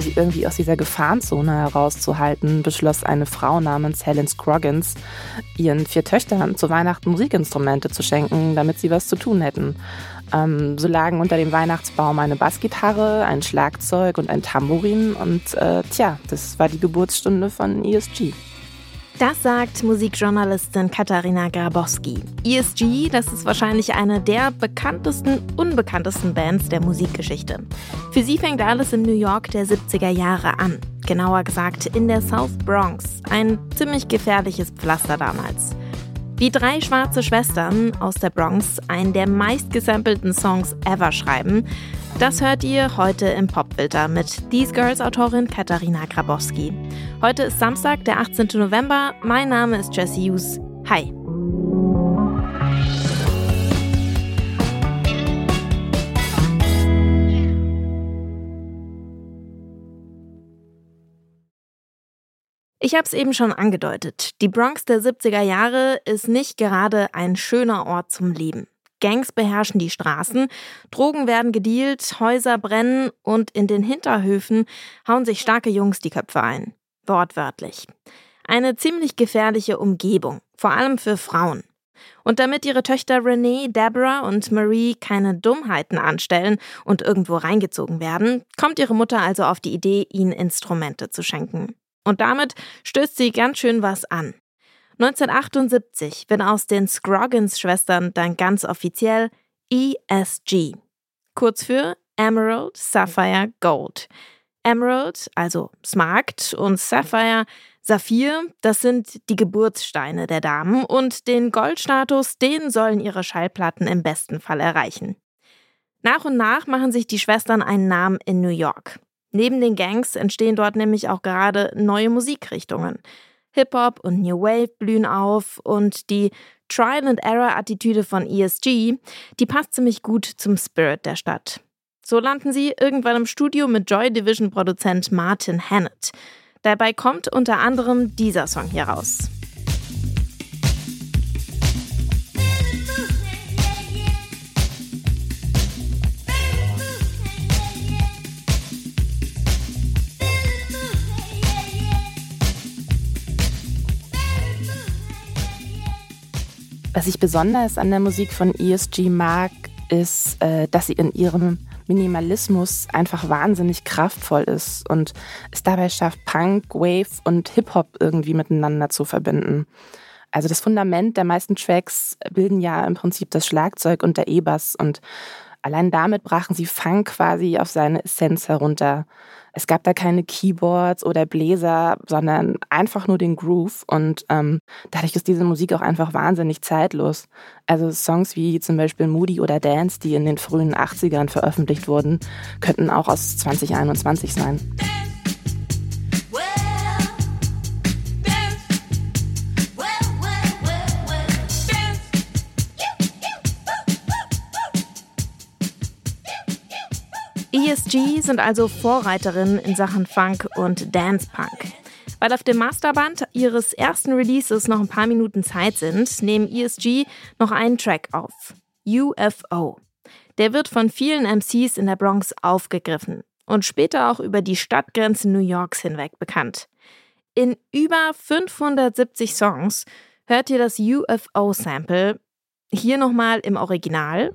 um sie irgendwie aus dieser Gefahrenzone herauszuhalten, beschloss eine Frau namens Helen Scroggins, ihren vier Töchtern zu Weihnachten Musikinstrumente zu schenken, damit sie was zu tun hätten. Ähm, so lagen unter dem Weihnachtsbaum eine Bassgitarre, ein Schlagzeug und ein Tambourin und äh, tja, das war die Geburtsstunde von ESG. Das sagt Musikjournalistin Katharina Grabowski. ESG, das ist wahrscheinlich eine der bekanntesten, unbekanntesten Bands der Musikgeschichte. Für sie fängt alles in New York der 70er Jahre an. Genauer gesagt in der South Bronx. Ein ziemlich gefährliches Pflaster damals. Wie drei schwarze Schwestern aus der Bronx einen der meistgesampelten Songs ever schreiben, das hört ihr heute im Popfilter mit These Girls Autorin Katharina Grabowski. Heute ist Samstag, der 18. November. Mein Name ist Jesse Hughes. Hi. Ich habe es eben schon angedeutet. Die Bronx der 70er Jahre ist nicht gerade ein schöner Ort zum Leben. Gangs beherrschen die Straßen, Drogen werden gedealt, Häuser brennen und in den Hinterhöfen hauen sich starke Jungs die Köpfe ein. Wortwörtlich. Eine ziemlich gefährliche Umgebung, vor allem für Frauen. Und damit ihre Töchter Renee, Deborah und Marie keine Dummheiten anstellen und irgendwo reingezogen werden, kommt ihre Mutter also auf die Idee, ihnen Instrumente zu schenken. Und damit stößt sie ganz schön was an. 1978 wird aus den Scroggins-Schwestern dann ganz offiziell ESG. Kurz für Emerald, Sapphire, Gold. Emerald, also Smaragd, und Sapphire, Saphir, das sind die Geburtssteine der Damen und den Goldstatus, den sollen ihre Schallplatten im besten Fall erreichen. Nach und nach machen sich die Schwestern einen Namen in New York. Neben den Gangs entstehen dort nämlich auch gerade neue Musikrichtungen. Hip-Hop und New Wave blühen auf und die Trial-and-Error-Attitüde von ESG, die passt ziemlich gut zum Spirit der Stadt. So landen sie irgendwann im Studio mit Joy Division Produzent Martin Hannett. Dabei kommt unter anderem dieser Song hier raus. Was ich besonders an der Musik von ESG mag, ist, äh, dass sie in ihrem Minimalismus einfach wahnsinnig kraftvoll ist und es dabei schafft, Punk, Wave und Hip-Hop irgendwie miteinander zu verbinden. Also das Fundament der meisten Tracks bilden ja im Prinzip das Schlagzeug und der E-Bass und allein damit brachen sie Funk quasi auf seine Essenz herunter. Es gab da keine Keyboards oder Bläser, sondern einfach nur den Groove. Und ähm, dadurch ist diese Musik auch einfach wahnsinnig zeitlos. Also Songs wie zum Beispiel Moody oder Dance, die in den frühen 80ern veröffentlicht wurden, könnten auch aus 2021 sein. ESG sind also Vorreiterinnen in Sachen Funk und Dance Punk. Weil auf dem Masterband ihres ersten Releases noch ein paar Minuten Zeit sind, nehmen ESG noch einen Track auf. UFO. Der wird von vielen MCs in der Bronx aufgegriffen und später auch über die Stadtgrenzen New Yorks hinweg bekannt. In über 570 Songs hört ihr das UFO-Sample. Hier nochmal im Original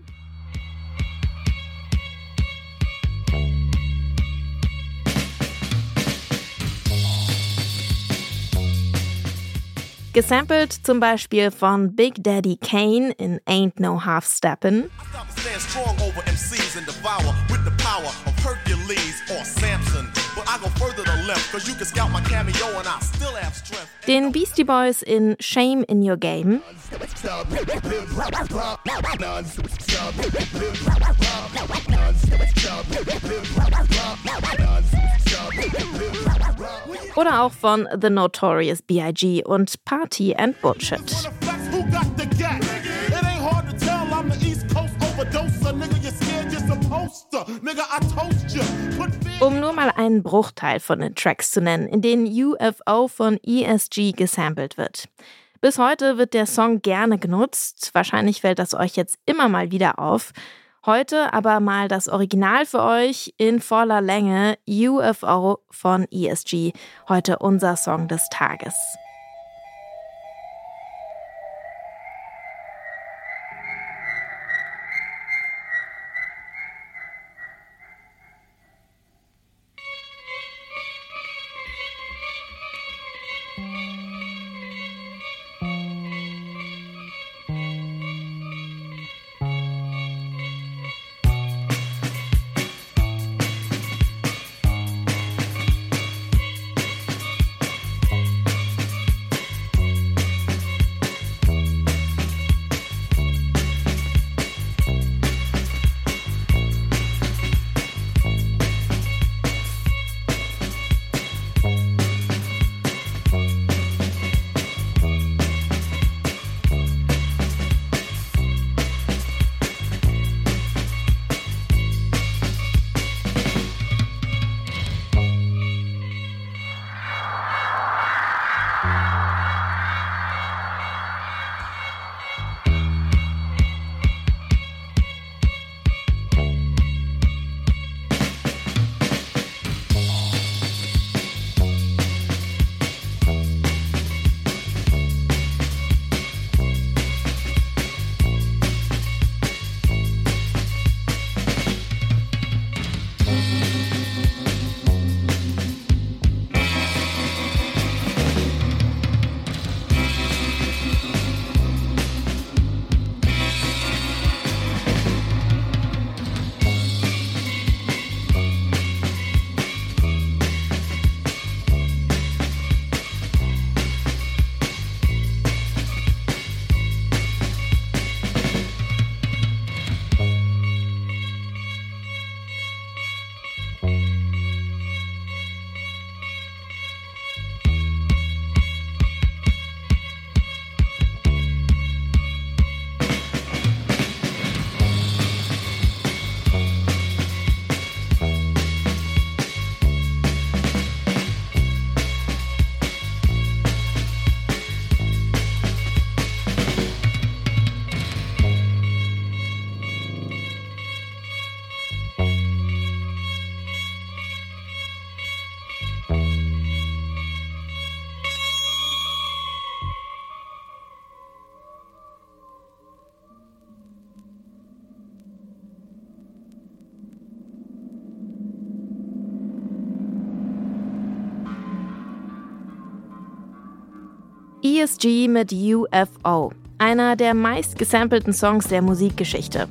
Gesampelt zum Beispiel von Big Daddy Kane in Ain't No Half Steppin'. Den Beastie Boys in Shame in Your Game. Oder auch von The Notorious B.I.G. und Party and Bullshit. Um nur mal einen Bruchteil von den Tracks zu nennen, in denen UFO von ESG gesampelt wird. Bis heute wird der Song gerne genutzt. Wahrscheinlich fällt das euch jetzt immer mal wieder auf. Heute aber mal das Original für euch in voller Länge, UFO von ESG. Heute unser Song des Tages. ESG mit UFO, einer der meist gesampelten Songs der Musikgeschichte.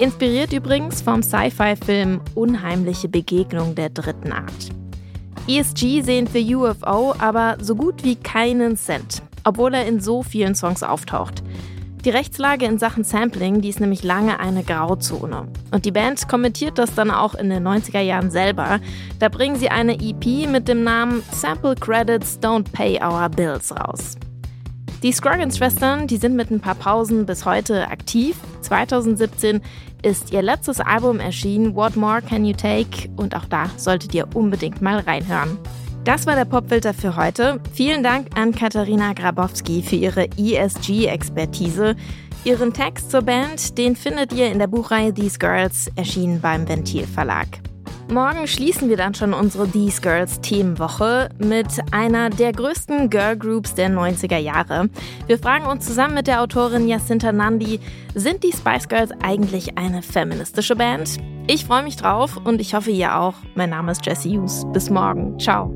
Inspiriert übrigens vom Sci-Fi-Film Unheimliche Begegnung der dritten Art. ESG sehen für UFO aber so gut wie keinen Cent, obwohl er in so vielen Songs auftaucht. Die Rechtslage in Sachen Sampling, die ist nämlich lange eine Grauzone. Und die Band kommentiert das dann auch in den 90er Jahren selber. Da bringen sie eine EP mit dem Namen Sample Credits Don't Pay Our Bills raus. Die Scroggins-Schwestern, die sind mit ein paar Pausen bis heute aktiv. 2017 ist ihr letztes Album erschienen, What More Can You Take? Und auch da solltet ihr unbedingt mal reinhören. Das war der Popfilter für heute. Vielen Dank an Katharina Grabowski für ihre ESG-Expertise. Ihren Text zur Band, den findet ihr in der Buchreihe These Girls, erschienen beim Ventil Verlag. Morgen schließen wir dann schon unsere These Girls Themenwoche mit einer der größten Girl Groups der 90er Jahre. Wir fragen uns zusammen mit der Autorin Jacinta Nandi, sind die Spice Girls eigentlich eine feministische Band? Ich freue mich drauf und ich hoffe ihr auch. Mein Name ist Jessie Hughes. Bis morgen. Ciao.